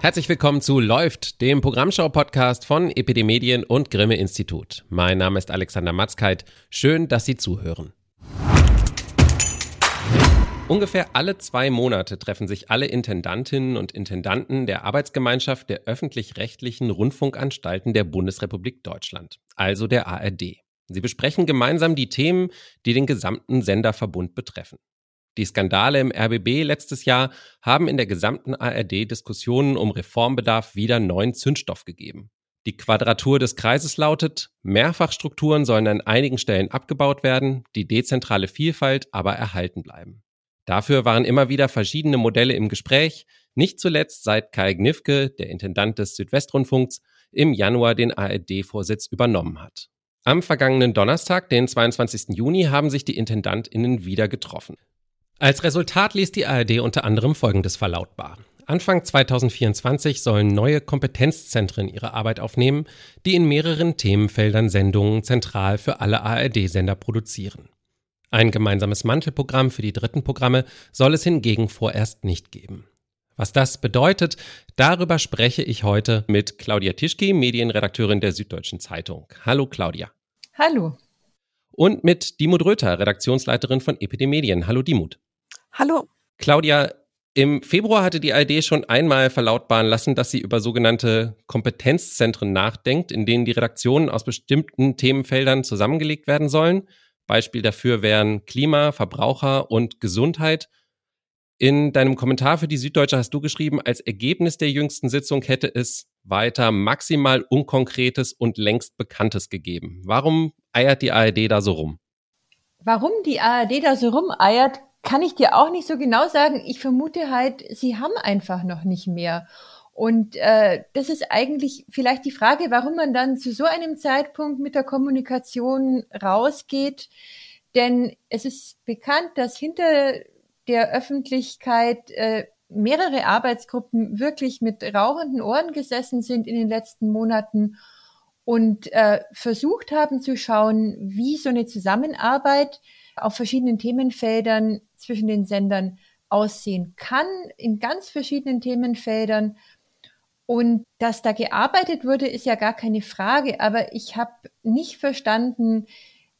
Herzlich willkommen zu Läuft, dem Programmschau-Podcast von Epidemedien und Grimme Institut. Mein Name ist Alexander Matzkeit. Schön, dass Sie zuhören. Ungefähr alle zwei Monate treffen sich alle Intendantinnen und Intendanten der Arbeitsgemeinschaft der öffentlich-rechtlichen Rundfunkanstalten der Bundesrepublik Deutschland, also der ARD. Sie besprechen gemeinsam die Themen, die den gesamten Senderverbund betreffen. Die Skandale im RBB letztes Jahr haben in der gesamten ARD Diskussionen um Reformbedarf wieder neuen Zündstoff gegeben. Die Quadratur des Kreises lautet, Mehrfachstrukturen sollen an einigen Stellen abgebaut werden, die dezentrale Vielfalt aber erhalten bleiben. Dafür waren immer wieder verschiedene Modelle im Gespräch, nicht zuletzt seit Kai Gnifke, der Intendant des Südwestrundfunks, im Januar den ARD-Vorsitz übernommen hat. Am vergangenen Donnerstag, den 22. Juni, haben sich die IntendantInnen wieder getroffen. Als Resultat ließ die ARD unter anderem Folgendes verlautbar. Anfang 2024 sollen neue Kompetenzzentren ihre Arbeit aufnehmen, die in mehreren Themenfeldern Sendungen zentral für alle ARD-Sender produzieren. Ein gemeinsames Mantelprogramm für die dritten Programme soll es hingegen vorerst nicht geben. Was das bedeutet, darüber spreche ich heute mit Claudia Tischki, Medienredakteurin der Süddeutschen Zeitung. Hallo Claudia. Hallo. Und mit Dimut Röther, Redaktionsleiterin von Epidemedien. Hallo Dimut. Hallo. Claudia, im Februar hatte die ARD schon einmal verlautbaren lassen, dass sie über sogenannte Kompetenzzentren nachdenkt, in denen die Redaktionen aus bestimmten Themenfeldern zusammengelegt werden sollen. Beispiel dafür wären Klima, Verbraucher und Gesundheit. In deinem Kommentar für die Süddeutsche hast du geschrieben, als Ergebnis der jüngsten Sitzung hätte es weiter maximal Unkonkretes und längst Bekanntes gegeben. Warum eiert die ARD da so rum? Warum die ARD da so rumeiert, kann ich dir auch nicht so genau sagen. Ich vermute halt, sie haben einfach noch nicht mehr. Und äh, das ist eigentlich vielleicht die Frage, warum man dann zu so einem Zeitpunkt mit der Kommunikation rausgeht. Denn es ist bekannt, dass hinter der Öffentlichkeit äh, mehrere Arbeitsgruppen wirklich mit rauchenden Ohren gesessen sind in den letzten Monaten und äh, versucht haben zu schauen, wie so eine Zusammenarbeit auf verschiedenen Themenfeldern zwischen den Sendern aussehen kann, in ganz verschiedenen Themenfeldern. Und dass da gearbeitet wurde, ist ja gar keine Frage, aber ich habe nicht verstanden,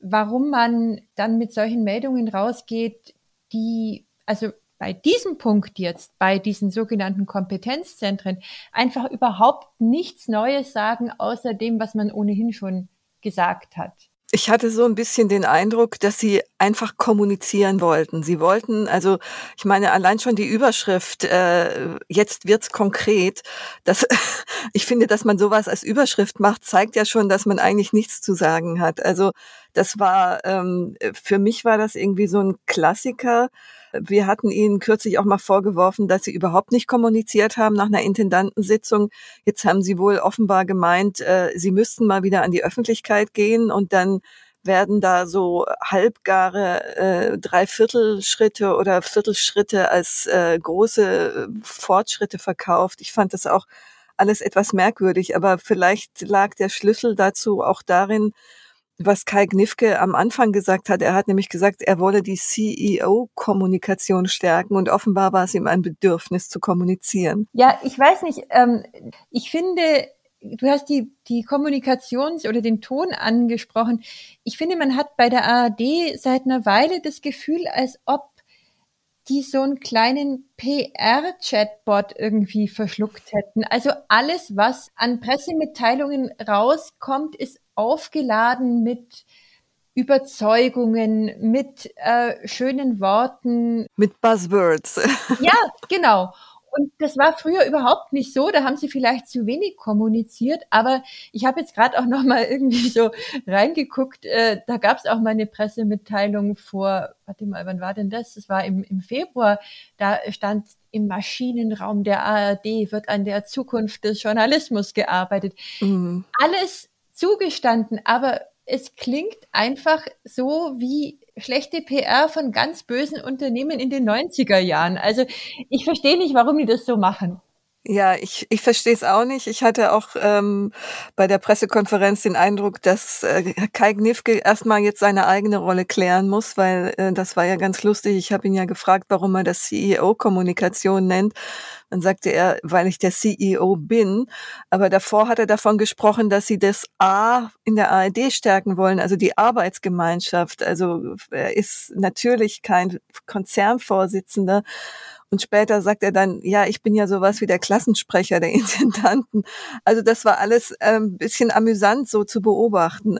warum man dann mit solchen Meldungen rausgeht, die, also bei diesem Punkt jetzt, bei diesen sogenannten Kompetenzzentren, einfach überhaupt nichts Neues sagen, außer dem, was man ohnehin schon gesagt hat. Ich hatte so ein bisschen den Eindruck, dass sie einfach kommunizieren wollten. Sie wollten, also ich meine, allein schon die Überschrift, äh, jetzt wird's konkret, das, ich finde, dass man sowas als Überschrift macht, zeigt ja schon, dass man eigentlich nichts zu sagen hat. Also das war, ähm, für mich war das irgendwie so ein Klassiker. Wir hatten ihnen kürzlich auch mal vorgeworfen, dass sie überhaupt nicht kommuniziert haben nach einer Intendantensitzung. Jetzt haben sie wohl offenbar gemeint, äh, sie müssten mal wieder an die Öffentlichkeit gehen und dann werden da so halbgare äh, Dreiviertelschritte oder Viertelschritte als äh, große Fortschritte verkauft. Ich fand das auch alles etwas merkwürdig, aber vielleicht lag der Schlüssel dazu auch darin, was Kai Gnifke am Anfang gesagt hat. Er hat nämlich gesagt, er wolle die CEO-Kommunikation stärken und offenbar war es ihm ein Bedürfnis zu kommunizieren. Ja, ich weiß nicht. Ähm, ich finde, du hast die, die Kommunikations- oder den Ton angesprochen. Ich finde, man hat bei der ARD seit einer Weile das Gefühl, als ob die so einen kleinen PR-Chatbot irgendwie verschluckt hätten. Also alles, was an Pressemitteilungen rauskommt, ist aufgeladen mit Überzeugungen, mit äh, schönen Worten. Mit Buzzwords. ja, genau. Und das war früher überhaupt nicht so. Da haben sie vielleicht zu wenig kommuniziert. Aber ich habe jetzt gerade auch noch mal irgendwie so reingeguckt. Äh, da gab es auch mal eine Pressemitteilung vor, warte mal, wann war denn das? Das war im, im Februar. Da stand im Maschinenraum der ARD wird an der Zukunft des Journalismus gearbeitet. Mhm. Alles zugestanden, aber es klingt einfach so wie schlechte PR von ganz bösen Unternehmen in den 90er Jahren. Also ich verstehe nicht, warum die das so machen. Ja, ich, ich verstehe es auch nicht. Ich hatte auch ähm, bei der Pressekonferenz den Eindruck, dass äh, Kai Gnifke erstmal jetzt seine eigene Rolle klären muss, weil äh, das war ja ganz lustig. Ich habe ihn ja gefragt, warum er das CEO-Kommunikation nennt. Dann sagte er, weil ich der CEO bin. Aber davor hat er davon gesprochen, dass sie das A in der ARD stärken wollen, also die Arbeitsgemeinschaft. Also er ist natürlich kein Konzernvorsitzender. Und später sagt er dann, ja, ich bin ja sowas wie der Klassensprecher der Intendanten. Also das war alles ein ähm, bisschen amüsant so zu beobachten.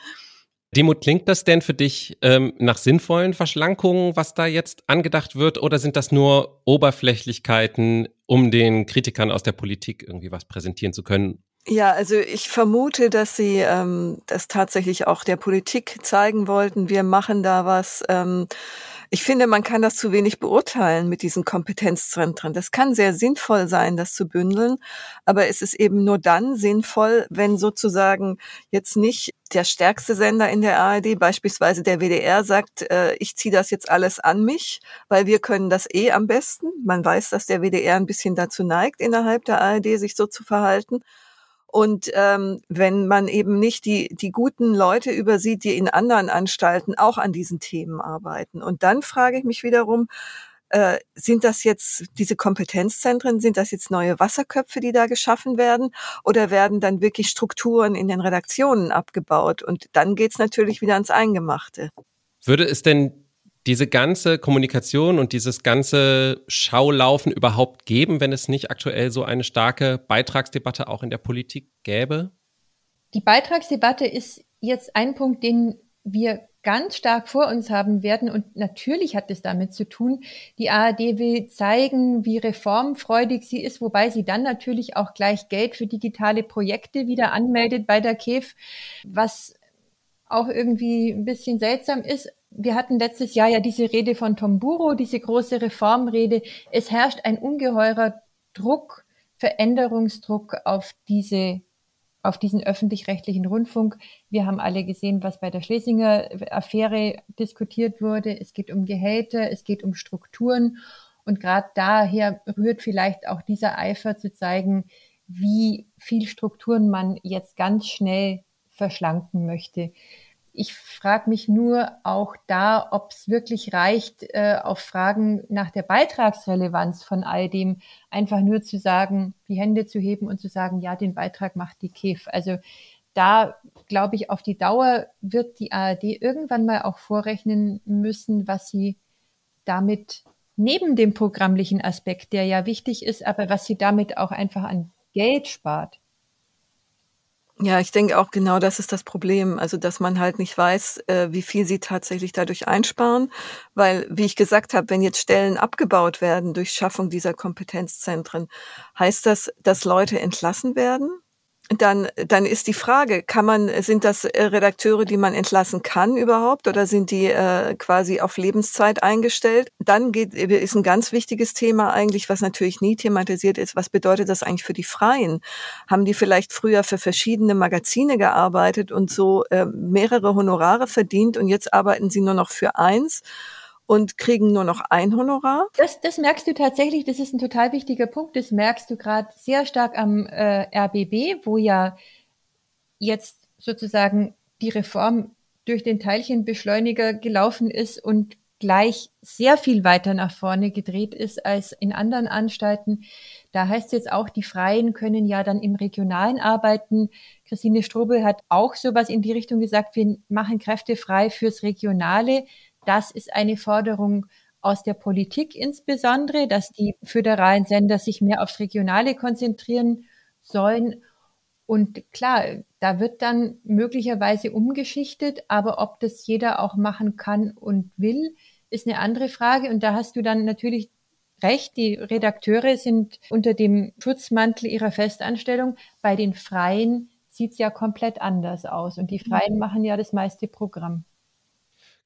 Demut, klingt das denn für dich ähm, nach sinnvollen Verschlankungen, was da jetzt angedacht wird, oder sind das nur Oberflächlichkeiten, um den Kritikern aus der Politik irgendwie was präsentieren zu können? Ja, also ich vermute, dass sie ähm, das tatsächlich auch der Politik zeigen wollten. Wir machen da was. Ähm, ich finde, man kann das zu wenig beurteilen mit diesen Kompetenzzentren. Das kann sehr sinnvoll sein, das zu bündeln, aber es ist eben nur dann sinnvoll, wenn sozusagen jetzt nicht der stärkste Sender in der ARD, beispielsweise der WDR, sagt, äh, ich ziehe das jetzt alles an mich, weil wir können das eh am besten. Man weiß, dass der WDR ein bisschen dazu neigt, innerhalb der ARD sich so zu verhalten. Und ähm, wenn man eben nicht die, die guten Leute übersieht, die in anderen Anstalten auch an diesen Themen arbeiten. Und dann frage ich mich wiederum, äh, sind das jetzt diese Kompetenzzentren, sind das jetzt neue Wasserköpfe, die da geschaffen werden, oder werden dann wirklich Strukturen in den Redaktionen abgebaut? Und dann geht's natürlich wieder ans Eingemachte. Würde es denn diese ganze Kommunikation und dieses ganze Schaulaufen überhaupt geben, wenn es nicht aktuell so eine starke Beitragsdebatte auch in der Politik gäbe? Die Beitragsdebatte ist jetzt ein Punkt, den wir ganz stark vor uns haben werden. Und natürlich hat es damit zu tun, die ARD will zeigen, wie reformfreudig sie ist, wobei sie dann natürlich auch gleich Geld für digitale Projekte wieder anmeldet bei der KEF, was auch irgendwie ein bisschen seltsam ist wir hatten letztes Jahr ja diese Rede von Tomburo, diese große Reformrede. Es herrscht ein ungeheurer Druck, Veränderungsdruck auf diese auf diesen öffentlich-rechtlichen Rundfunk. Wir haben alle gesehen, was bei der Schlesinger Affäre diskutiert wurde. Es geht um Gehälter, es geht um Strukturen. Und gerade daher rührt vielleicht auch dieser Eifer zu zeigen, wie viel Strukturen man jetzt ganz schnell verschlanken möchte. Ich frage mich nur auch da, ob es wirklich reicht, äh, auf Fragen nach der Beitragsrelevanz von all dem einfach nur zu sagen, die Hände zu heben und zu sagen, ja, den Beitrag macht die KEF. Also da glaube ich, auf die Dauer wird die ARD irgendwann mal auch vorrechnen müssen, was sie damit neben dem programmlichen Aspekt, der ja wichtig ist, aber was sie damit auch einfach an Geld spart. Ja, ich denke auch genau das ist das Problem. Also, dass man halt nicht weiß, äh, wie viel sie tatsächlich dadurch einsparen. Weil, wie ich gesagt habe, wenn jetzt Stellen abgebaut werden durch Schaffung dieser Kompetenzzentren, heißt das, dass Leute entlassen werden? Dann, dann ist die Frage, kann man, sind das äh, Redakteure, die man entlassen kann überhaupt oder sind die äh, quasi auf Lebenszeit eingestellt? Dann geht, ist ein ganz wichtiges Thema eigentlich, was natürlich nie thematisiert ist. Was bedeutet das eigentlich für die Freien? Haben die vielleicht früher für verschiedene Magazine gearbeitet und so äh, mehrere Honorare verdient und jetzt arbeiten sie nur noch für eins? Und kriegen nur noch ein Honorar? Das, das merkst du tatsächlich, das ist ein total wichtiger Punkt. Das merkst du gerade sehr stark am äh, RBB, wo ja jetzt sozusagen die Reform durch den Teilchenbeschleuniger gelaufen ist und gleich sehr viel weiter nach vorne gedreht ist als in anderen Anstalten. Da heißt es jetzt auch, die Freien können ja dann im Regionalen arbeiten. Christine Strobel hat auch sowas in die Richtung gesagt, wir machen Kräfte frei fürs Regionale. Das ist eine Forderung aus der Politik insbesondere, dass die föderalen Sender sich mehr aufs Regionale konzentrieren sollen. Und klar, da wird dann möglicherweise umgeschichtet, aber ob das jeder auch machen kann und will, ist eine andere Frage. Und da hast du dann natürlich recht, die Redakteure sind unter dem Schutzmantel ihrer Festanstellung. Bei den Freien sieht es ja komplett anders aus. Und die Freien mhm. machen ja das meiste Programm.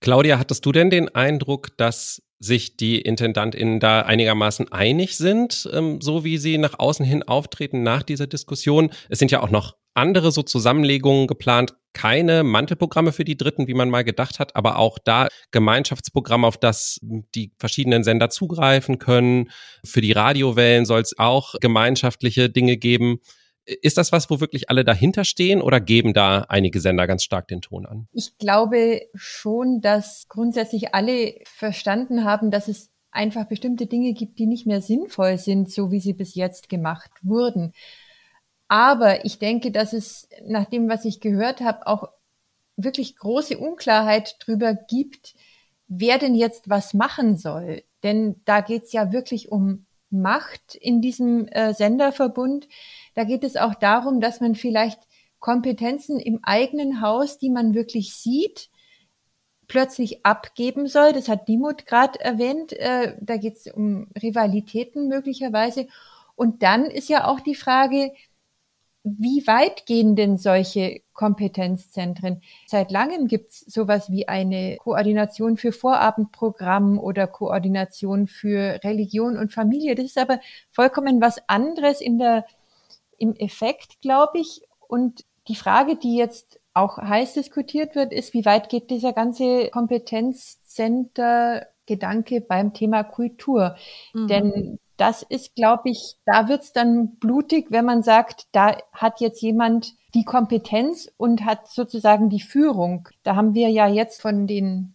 Claudia, hattest du denn den Eindruck, dass sich die IntendantInnen da einigermaßen einig sind, ähm, so wie sie nach außen hin auftreten nach dieser Diskussion? Es sind ja auch noch andere so Zusammenlegungen geplant, keine Mantelprogramme für die Dritten, wie man mal gedacht hat, aber auch da Gemeinschaftsprogramm, auf das die verschiedenen Sender zugreifen können. Für die Radiowellen soll es auch gemeinschaftliche Dinge geben. Ist das was, wo wirklich alle dahinter stehen oder geben da einige Sender ganz stark den Ton an? Ich glaube schon, dass grundsätzlich alle verstanden haben, dass es einfach bestimmte Dinge gibt, die nicht mehr sinnvoll sind, so wie sie bis jetzt gemacht wurden. Aber ich denke, dass es nach dem, was ich gehört habe, auch wirklich große Unklarheit darüber gibt, wer denn jetzt was machen soll. Denn da geht es ja wirklich um Macht in diesem äh, Senderverbund. Da geht es auch darum, dass man vielleicht Kompetenzen im eigenen Haus, die man wirklich sieht, plötzlich abgeben soll. Das hat Dimut gerade erwähnt. Äh, da geht es um Rivalitäten möglicherweise. Und dann ist ja auch die Frage, wie weit gehen denn solche Kompetenzzentren? Seit langem gibt es sowas wie eine Koordination für Vorabendprogramm oder Koordination für Religion und Familie. Das ist aber vollkommen was anderes in der, im Effekt, glaube ich. Und die Frage, die jetzt auch heiß diskutiert wird, ist, wie weit geht dieser ganze Kompetenzcenter Gedanke beim Thema Kultur? Mhm. Denn das ist, glaube ich, da wird's dann blutig, wenn man sagt, da hat jetzt jemand die Kompetenz und hat sozusagen die Führung. Da haben wir ja jetzt von den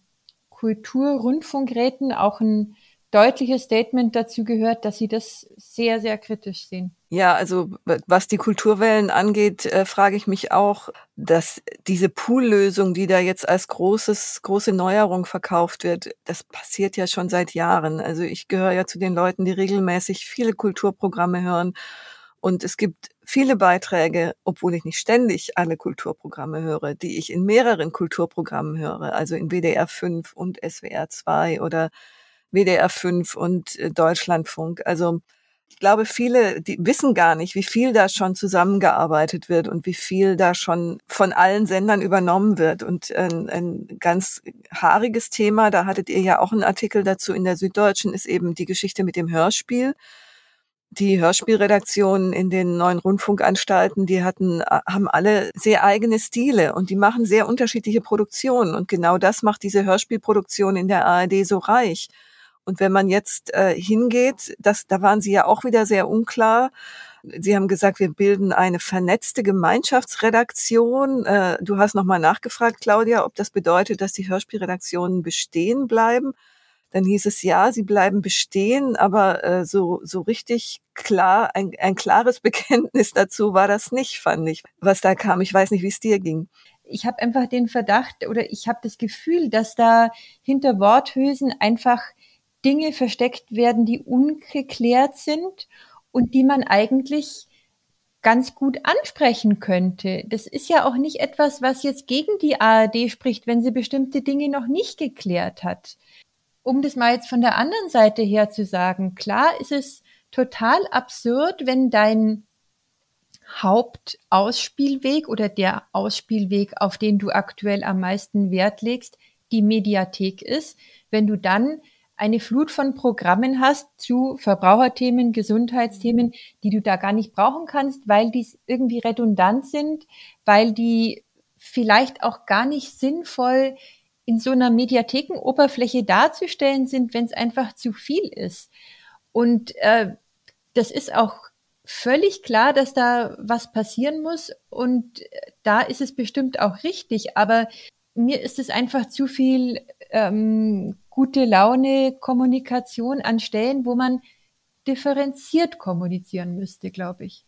Kulturrundfunkräten auch ein deutliches Statement dazu gehört, dass sie das sehr, sehr kritisch sehen. Ja, also was die Kulturwellen angeht, äh, frage ich mich auch, dass diese Poollösung, die da jetzt als großes, große Neuerung verkauft wird, das passiert ja schon seit Jahren. Also ich gehöre ja zu den Leuten, die regelmäßig viele Kulturprogramme hören. Und es gibt viele Beiträge, obwohl ich nicht ständig alle Kulturprogramme höre, die ich in mehreren Kulturprogrammen höre, also in WDR 5 und SWR 2 oder WDR 5 und äh, Deutschlandfunk. Also ich glaube, viele, die wissen gar nicht, wie viel da schon zusammengearbeitet wird und wie viel da schon von allen Sendern übernommen wird. Und ein, ein ganz haariges Thema, da hattet ihr ja auch einen Artikel dazu in der Süddeutschen, ist eben die Geschichte mit dem Hörspiel. Die Hörspielredaktionen in den neuen Rundfunkanstalten, die hatten, haben alle sehr eigene Stile und die machen sehr unterschiedliche Produktionen. Und genau das macht diese Hörspielproduktion in der ARD so reich. Und wenn man jetzt äh, hingeht, das, da waren Sie ja auch wieder sehr unklar. Sie haben gesagt, wir bilden eine vernetzte Gemeinschaftsredaktion. Äh, du hast nochmal nachgefragt, Claudia, ob das bedeutet, dass die Hörspielredaktionen bestehen bleiben. Dann hieß es ja, sie bleiben bestehen, aber äh, so, so richtig klar, ein, ein klares Bekenntnis dazu war das nicht, fand ich, was da kam. Ich weiß nicht, wie es dir ging ich habe einfach den Verdacht oder ich habe das Gefühl, dass da hinter Worthülsen einfach Dinge versteckt werden, die ungeklärt sind und die man eigentlich ganz gut ansprechen könnte. Das ist ja auch nicht etwas, was jetzt gegen die ARD spricht, wenn sie bestimmte Dinge noch nicht geklärt hat. Um das mal jetzt von der anderen Seite her zu sagen, klar ist es total absurd, wenn dein Hauptausspielweg oder der Ausspielweg, auf den du aktuell am meisten Wert legst, die Mediathek ist, wenn du dann eine Flut von Programmen hast zu Verbraucherthemen, Gesundheitsthemen, die du da gar nicht brauchen kannst, weil die irgendwie redundant sind, weil die vielleicht auch gar nicht sinnvoll in so einer Mediathekenoberfläche darzustellen sind, wenn es einfach zu viel ist. Und äh, das ist auch völlig klar, dass da was passieren muss und da ist es bestimmt auch richtig, aber mir ist es einfach zu viel ähm, gute Laune Kommunikation an Stellen, wo man differenziert kommunizieren müsste, glaube ich.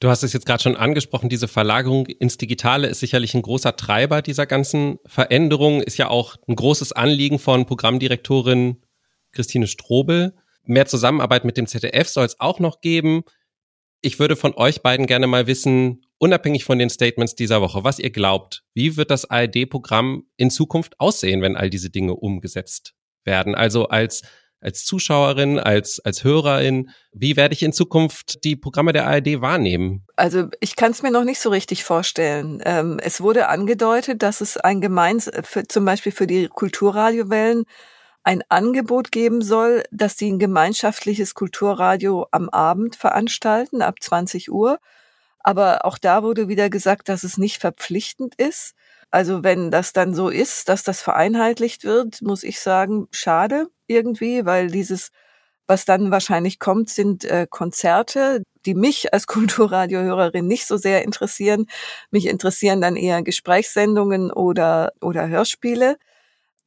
Du hast es jetzt gerade schon angesprochen, diese Verlagerung ins Digitale ist sicherlich ein großer Treiber dieser ganzen Veränderung, ist ja auch ein großes Anliegen von Programmdirektorin Christine Strobel. Mehr Zusammenarbeit mit dem ZDF soll es auch noch geben. Ich würde von euch beiden gerne mal wissen, unabhängig von den Statements dieser Woche, was ihr glaubt, wie wird das ARD-Programm in Zukunft aussehen, wenn all diese Dinge umgesetzt werden? Also als als Zuschauerin, als, als Hörerin, wie werde ich in Zukunft die Programme der ARD wahrnehmen? Also ich kann es mir noch nicht so richtig vorstellen. Ähm, es wurde angedeutet, dass es ein gemeins, für, zum Beispiel für die Kulturradiowellen ein Angebot geben soll, dass sie ein gemeinschaftliches Kulturradio am Abend veranstalten, ab 20 Uhr Aber auch da wurde wieder gesagt, dass es nicht verpflichtend ist. Also wenn das dann so ist, dass das vereinheitlicht wird, muss ich sagen, schade irgendwie, weil dieses, was dann wahrscheinlich kommt, sind äh, Konzerte, die mich als Kulturradiohörerin nicht so sehr interessieren. Mich interessieren dann eher Gesprächssendungen oder, oder Hörspiele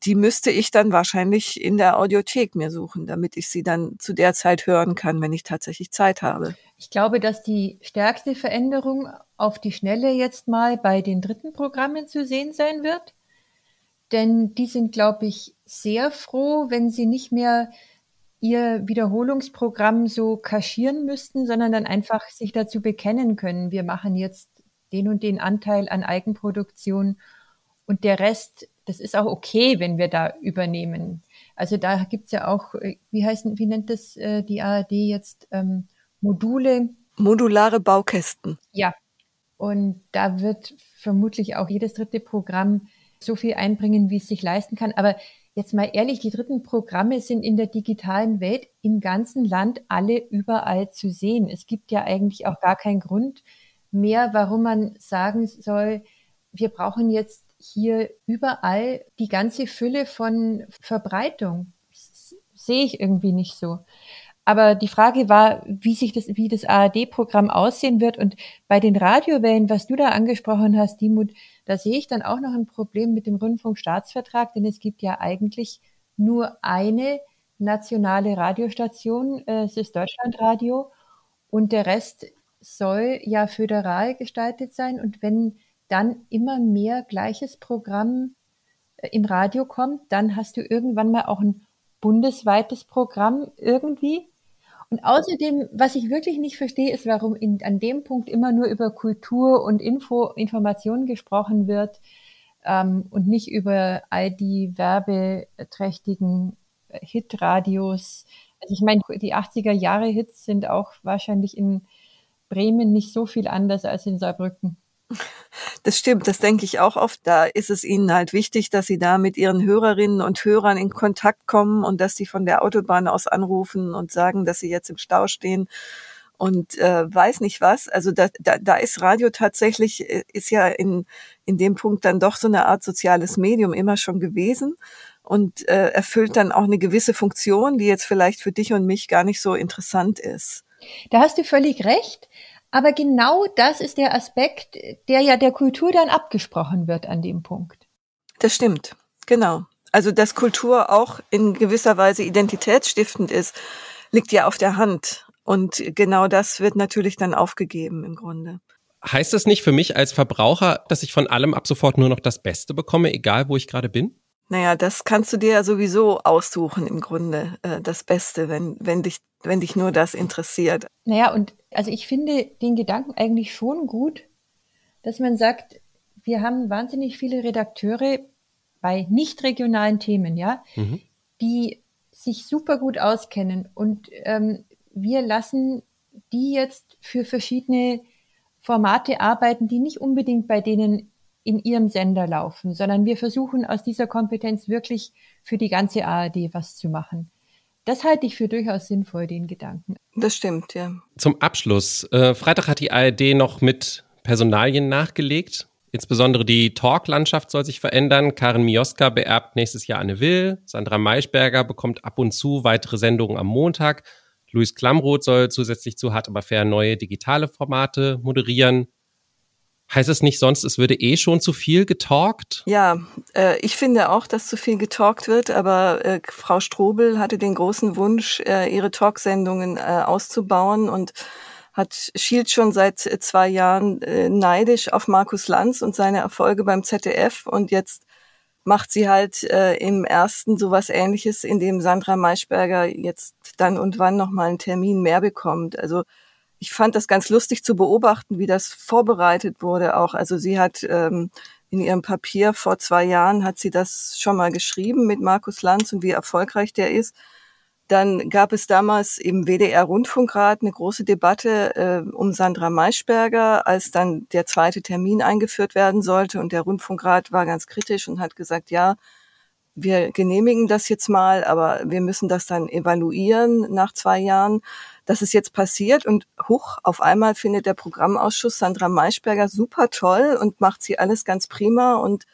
die müsste ich dann wahrscheinlich in der Audiothek mir suchen, damit ich sie dann zu der Zeit hören kann, wenn ich tatsächlich Zeit habe. Ich glaube, dass die stärkste Veränderung auf die Schnelle jetzt mal bei den dritten Programmen zu sehen sein wird. Denn die sind, glaube ich, sehr froh, wenn sie nicht mehr ihr Wiederholungsprogramm so kaschieren müssten, sondern dann einfach sich dazu bekennen können, wir machen jetzt den und den Anteil an Eigenproduktion und der Rest das ist auch okay, wenn wir da übernehmen. Also da gibt's ja auch, äh, wie heißen, wie nennt das äh, die ARD jetzt, ähm, Module? Modulare Baukästen. Ja. Und da wird vermutlich auch jedes dritte Programm so viel einbringen, wie es sich leisten kann. Aber jetzt mal ehrlich, die dritten Programme sind in der digitalen Welt im ganzen Land alle überall zu sehen. Es gibt ja eigentlich auch gar keinen Grund mehr, warum man sagen soll, wir brauchen jetzt hier überall die ganze Fülle von Verbreitung. Sehe ich irgendwie nicht so. Aber die Frage war, wie sich das, wie das ARD-Programm aussehen wird. Und bei den Radiowellen, was du da angesprochen hast, Dimut, da sehe ich dann auch noch ein Problem mit dem Rundfunkstaatsvertrag, denn es gibt ja eigentlich nur eine nationale Radiostation, äh, es ist Deutschlandradio, und der Rest soll ja föderal gestaltet sein. Und wenn dann immer mehr gleiches Programm äh, im Radio kommt, dann hast du irgendwann mal auch ein bundesweites Programm irgendwie. Und außerdem, was ich wirklich nicht verstehe, ist, warum in, an dem Punkt immer nur über Kultur und Info, Information gesprochen wird ähm, und nicht über all die werbeträchtigen äh, Hitradios. Also ich meine, die 80er Jahre Hits sind auch wahrscheinlich in Bremen nicht so viel anders als in Saarbrücken. Das stimmt, das denke ich auch oft. Da ist es ihnen halt wichtig, dass sie da mit ihren Hörerinnen und Hörern in Kontakt kommen und dass sie von der Autobahn aus anrufen und sagen, dass sie jetzt im Stau stehen und äh, weiß nicht was. Also da, da, da ist Radio tatsächlich, äh, ist ja in, in dem Punkt dann doch so eine Art soziales Medium immer schon gewesen und äh, erfüllt dann auch eine gewisse Funktion, die jetzt vielleicht für dich und mich gar nicht so interessant ist. Da hast du völlig recht. Aber genau das ist der Aspekt, der ja der Kultur dann abgesprochen wird an dem Punkt. Das stimmt, genau. Also dass Kultur auch in gewisser Weise identitätsstiftend ist, liegt ja auf der Hand. Und genau das wird natürlich dann aufgegeben im Grunde. Heißt das nicht für mich als Verbraucher, dass ich von allem ab sofort nur noch das Beste bekomme, egal wo ich gerade bin? Naja, das kannst du dir ja sowieso aussuchen im Grunde, äh, das Beste, wenn, wenn, dich, wenn dich nur das interessiert. Naja, und also ich finde den Gedanken eigentlich schon gut, dass man sagt, wir haben wahnsinnig viele Redakteure bei nicht regionalen Themen, ja, mhm. die sich super gut auskennen und ähm, wir lassen die jetzt für verschiedene Formate arbeiten, die nicht unbedingt bei denen in ihrem Sender laufen, sondern wir versuchen aus dieser Kompetenz wirklich für die ganze ARD was zu machen. Das halte ich für durchaus sinnvoll, den Gedanken. Das stimmt, ja. Zum Abschluss. Äh, Freitag hat die ARD noch mit Personalien nachgelegt. Insbesondere die Talklandschaft soll sich verändern. Karin Mioska beerbt nächstes Jahr Anne Will. Sandra Maischberger bekommt ab und zu weitere Sendungen am Montag. Luis Klamroth soll zusätzlich zu Hart aber fair neue digitale Formate moderieren. Heißt es nicht sonst, es würde eh schon zu viel getalkt? Ja, äh, ich finde auch, dass zu viel getalkt wird, aber äh, Frau Strobel hatte den großen Wunsch, äh, ihre Talksendungen äh, auszubauen und hat schielt schon seit zwei Jahren äh, neidisch auf Markus Lanz und seine Erfolge beim ZDF und jetzt macht sie halt äh, im ersten sowas ähnliches, in dem Sandra Maischberger jetzt dann und wann nochmal einen Termin mehr bekommt. Also ich fand das ganz lustig zu beobachten, wie das vorbereitet wurde auch. Also sie hat ähm, in ihrem Papier vor zwei Jahren hat sie das schon mal geschrieben mit Markus Lanz und wie erfolgreich der ist. Dann gab es damals im WDR Rundfunkrat eine große Debatte äh, um Sandra Maischberger, als dann der zweite Termin eingeführt werden sollte. Und der Rundfunkrat war ganz kritisch und hat gesagt, ja, wir genehmigen das jetzt mal, aber wir müssen das dann evaluieren nach zwei Jahren. Das ist jetzt passiert und hoch, auf einmal findet der Programmausschuss Sandra Maischberger super toll und macht sie alles ganz prima und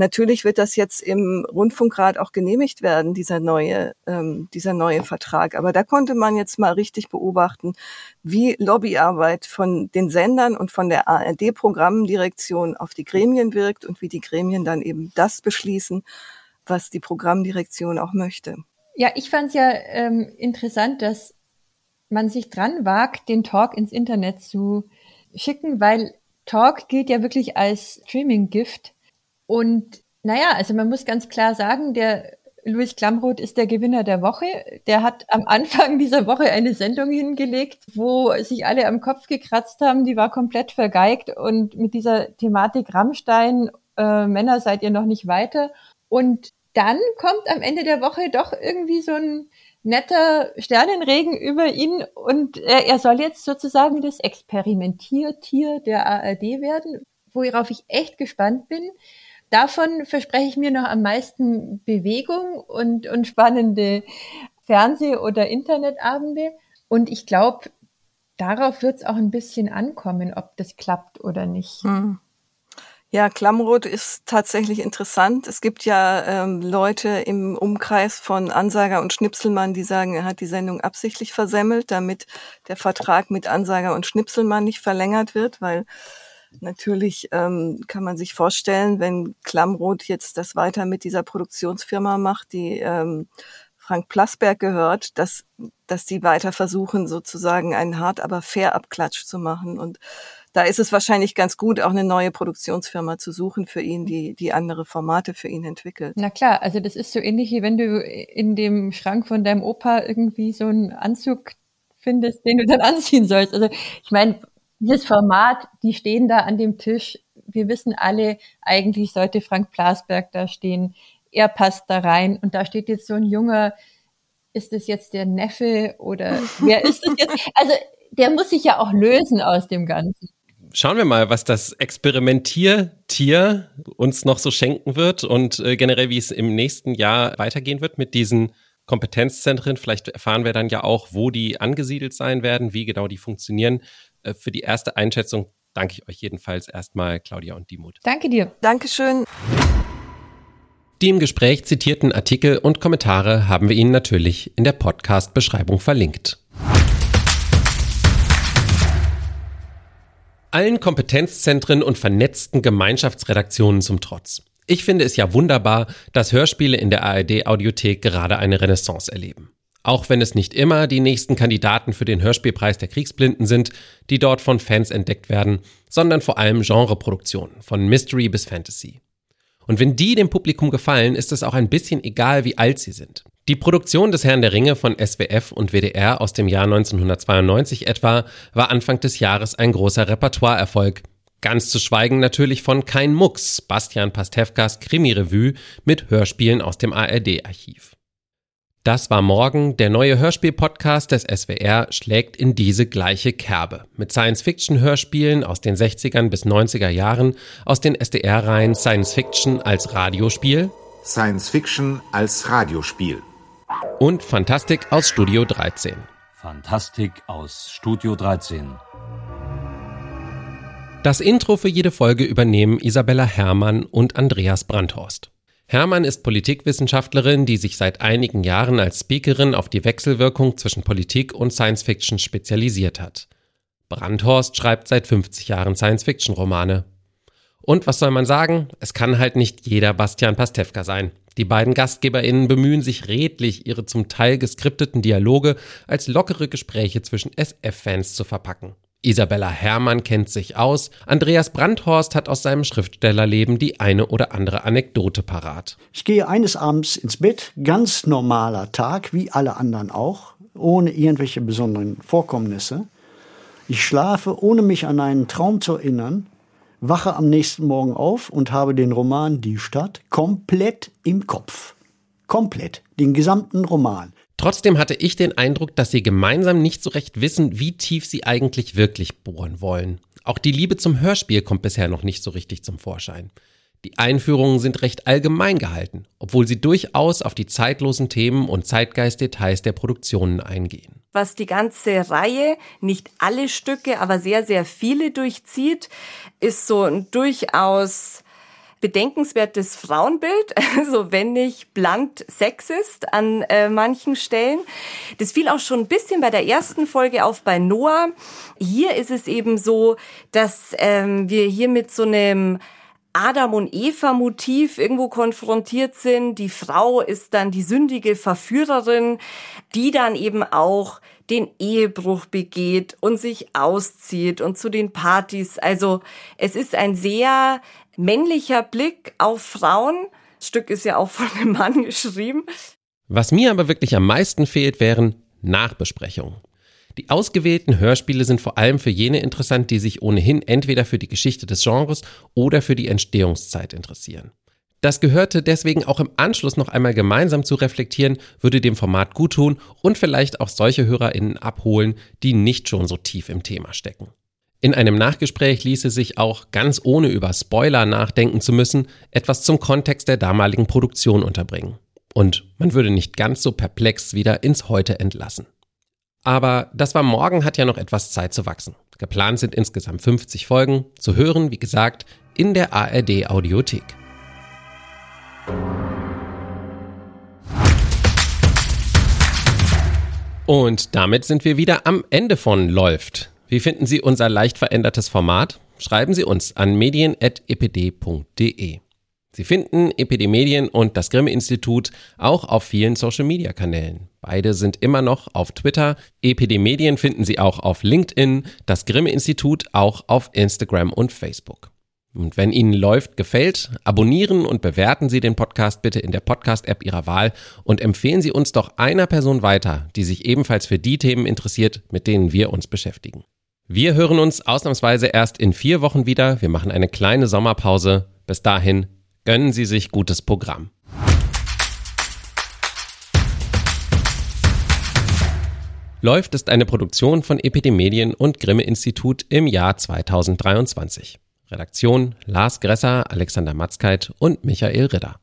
Natürlich wird das jetzt im Rundfunkrat auch genehmigt werden, dieser neue, ähm, dieser neue Vertrag. Aber da konnte man jetzt mal richtig beobachten, wie Lobbyarbeit von den Sendern und von der ARD-Programmdirektion auf die Gremien wirkt und wie die Gremien dann eben das beschließen, was die Programmdirektion auch möchte. Ja, ich fand es ja ähm, interessant, dass man sich dran wagt, den Talk ins Internet zu schicken, weil Talk gilt ja wirklich als Streaming-Gift. Und naja, also man muss ganz klar sagen, der Luis Klamroth ist der Gewinner der Woche. Der hat am Anfang dieser Woche eine Sendung hingelegt, wo sich alle am Kopf gekratzt haben. Die war komplett vergeigt und mit dieser Thematik Rammstein, äh, Männer seid ihr noch nicht weiter. Und dann kommt am Ende der Woche doch irgendwie so ein netter Sternenregen über ihn und er, er soll jetzt sozusagen das Experimentiertier der ARD werden, worauf ich echt gespannt bin davon verspreche ich mir noch am meisten Bewegung und, und spannende Fernseh- oder Internetabende. Und ich glaube, darauf wird es auch ein bisschen ankommen, ob das klappt oder nicht. Hm. Ja, Klammrot ist tatsächlich interessant. Es gibt ja ähm, Leute im Umkreis von Ansager und Schnipselmann, die sagen, er hat die Sendung absichtlich versemmelt, damit der Vertrag mit Ansager und Schnipselmann nicht verlängert wird, weil Natürlich ähm, kann man sich vorstellen, wenn Klammroth jetzt das weiter mit dieser Produktionsfirma macht, die ähm, Frank Plasberg gehört, dass, dass die weiter versuchen, sozusagen einen hart, aber fair Abklatsch zu machen. Und da ist es wahrscheinlich ganz gut, auch eine neue Produktionsfirma zu suchen für ihn, die, die andere Formate für ihn entwickelt. Na klar, also das ist so ähnlich wie wenn du in dem Schrank von deinem Opa irgendwie so einen Anzug findest, den du dann anziehen sollst. Also ich meine, dieses Format, die stehen da an dem Tisch. Wir wissen alle, eigentlich sollte Frank Plasberg da stehen. Er passt da rein. Und da steht jetzt so ein junger, ist es jetzt der Neffe oder wer ist es jetzt? Also, der muss sich ja auch lösen aus dem Ganzen. Schauen wir mal, was das Experimentiertier uns noch so schenken wird und äh, generell, wie es im nächsten Jahr weitergehen wird mit diesen Kompetenzzentren. Vielleicht erfahren wir dann ja auch, wo die angesiedelt sein werden, wie genau die funktionieren. Äh, für die erste Einschätzung danke ich euch jedenfalls erstmal, Claudia und Dimut. Danke dir. Dankeschön. Die im Gespräch zitierten Artikel und Kommentare haben wir Ihnen natürlich in der Podcast-Beschreibung verlinkt. Allen Kompetenzzentren und vernetzten Gemeinschaftsredaktionen zum Trotz. Ich finde es ja wunderbar, dass Hörspiele in der ARD Audiothek gerade eine Renaissance erleben. Auch wenn es nicht immer die nächsten Kandidaten für den Hörspielpreis der Kriegsblinden sind, die dort von Fans entdeckt werden, sondern vor allem Genreproduktionen, von Mystery bis Fantasy. Und wenn die dem Publikum gefallen, ist es auch ein bisschen egal, wie alt sie sind. Die Produktion des Herrn der Ringe von SWF und WDR aus dem Jahr 1992 etwa war Anfang des Jahres ein großer Repertoireerfolg. Ganz zu schweigen natürlich von Kein Mucks, Bastian Pastewkas Krimirevue mit Hörspielen aus dem ARD-Archiv. Das war morgen. Der neue Hörspiel-Podcast des SWR schlägt in diese gleiche Kerbe. Mit Science-Fiction-Hörspielen aus den 60ern bis 90er Jahren, aus den SDR-Reihen Science-Fiction als Radiospiel, Science-Fiction als Radiospiel und Fantastik aus Studio 13. Fantastik aus Studio 13. Das Intro für jede Folge übernehmen Isabella Herrmann und Andreas Brandhorst. Hermann ist Politikwissenschaftlerin, die sich seit einigen Jahren als Speakerin auf die Wechselwirkung zwischen Politik und Science Fiction spezialisiert hat. Brandhorst schreibt seit 50 Jahren Science Fiction Romane. Und was soll man sagen? Es kann halt nicht jeder Bastian Pastewka sein. Die beiden GastgeberInnen bemühen sich redlich, ihre zum Teil geskripteten Dialoge als lockere Gespräche zwischen SF-Fans zu verpacken. Isabella Herrmann kennt sich aus. Andreas Brandhorst hat aus seinem Schriftstellerleben die eine oder andere Anekdote parat. Ich gehe eines Abends ins Bett, ganz normaler Tag, wie alle anderen auch, ohne irgendwelche besonderen Vorkommnisse. Ich schlafe, ohne mich an einen Traum zu erinnern, wache am nächsten Morgen auf und habe den Roman Die Stadt komplett im Kopf. Komplett, den gesamten Roman. Trotzdem hatte ich den Eindruck, dass sie gemeinsam nicht so recht wissen, wie tief sie eigentlich wirklich bohren wollen. Auch die Liebe zum Hörspiel kommt bisher noch nicht so richtig zum Vorschein. Die Einführungen sind recht allgemein gehalten, obwohl sie durchaus auf die zeitlosen Themen und Zeitgeistdetails der Produktionen eingehen. Was die ganze Reihe, nicht alle Stücke, aber sehr, sehr viele durchzieht, ist so ein durchaus bedenkenswertes Frauenbild, also wenn nicht blunt sexist an äh, manchen Stellen. Das fiel auch schon ein bisschen bei der ersten Folge auf bei Noah. Hier ist es eben so, dass ähm, wir hier mit so einem Adam und Eva Motiv irgendwo konfrontiert sind. Die Frau ist dann die sündige Verführerin, die dann eben auch den Ehebruch begeht und sich auszieht und zu den Partys. Also es ist ein sehr männlicher Blick auf Frauen. Das Stück ist ja auch von einem Mann geschrieben. Was mir aber wirklich am meisten fehlt, wären Nachbesprechungen. Die ausgewählten Hörspiele sind vor allem für jene interessant, die sich ohnehin entweder für die Geschichte des Genres oder für die Entstehungszeit interessieren. Das gehörte deswegen auch im Anschluss noch einmal gemeinsam zu reflektieren, würde dem Format guttun und vielleicht auch solche HörerInnen abholen, die nicht schon so tief im Thema stecken. In einem Nachgespräch ließe sich auch, ganz ohne über Spoiler nachdenken zu müssen, etwas zum Kontext der damaligen Produktion unterbringen. Und man würde nicht ganz so perplex wieder ins Heute entlassen. Aber das war morgen hat ja noch etwas Zeit zu wachsen. Geplant sind insgesamt 50 Folgen, zu hören, wie gesagt, in der ARD Audiothek. Und damit sind wir wieder am Ende von Läuft. Wie finden Sie unser leicht verändertes Format? Schreiben Sie uns an medien.epd.de. Sie finden EPD Medien und das Grimme Institut auch auf vielen Social Media Kanälen. Beide sind immer noch auf Twitter. EPD Medien finden Sie auch auf LinkedIn, das Grimme Institut auch auf Instagram und Facebook. Und wenn Ihnen läuft, gefällt, abonnieren und bewerten Sie den Podcast bitte in der Podcast-App Ihrer Wahl und empfehlen Sie uns doch einer Person weiter, die sich ebenfalls für die Themen interessiert, mit denen wir uns beschäftigen. Wir hören uns ausnahmsweise erst in vier Wochen wieder. Wir machen eine kleine Sommerpause. Bis dahin Gönnen Sie sich gutes Programm. Läuft ist eine Produktion von Epidemedien und Grimme Institut im Jahr 2023. Redaktion Lars Gresser, Alexander Matzkeit und Michael Ridder.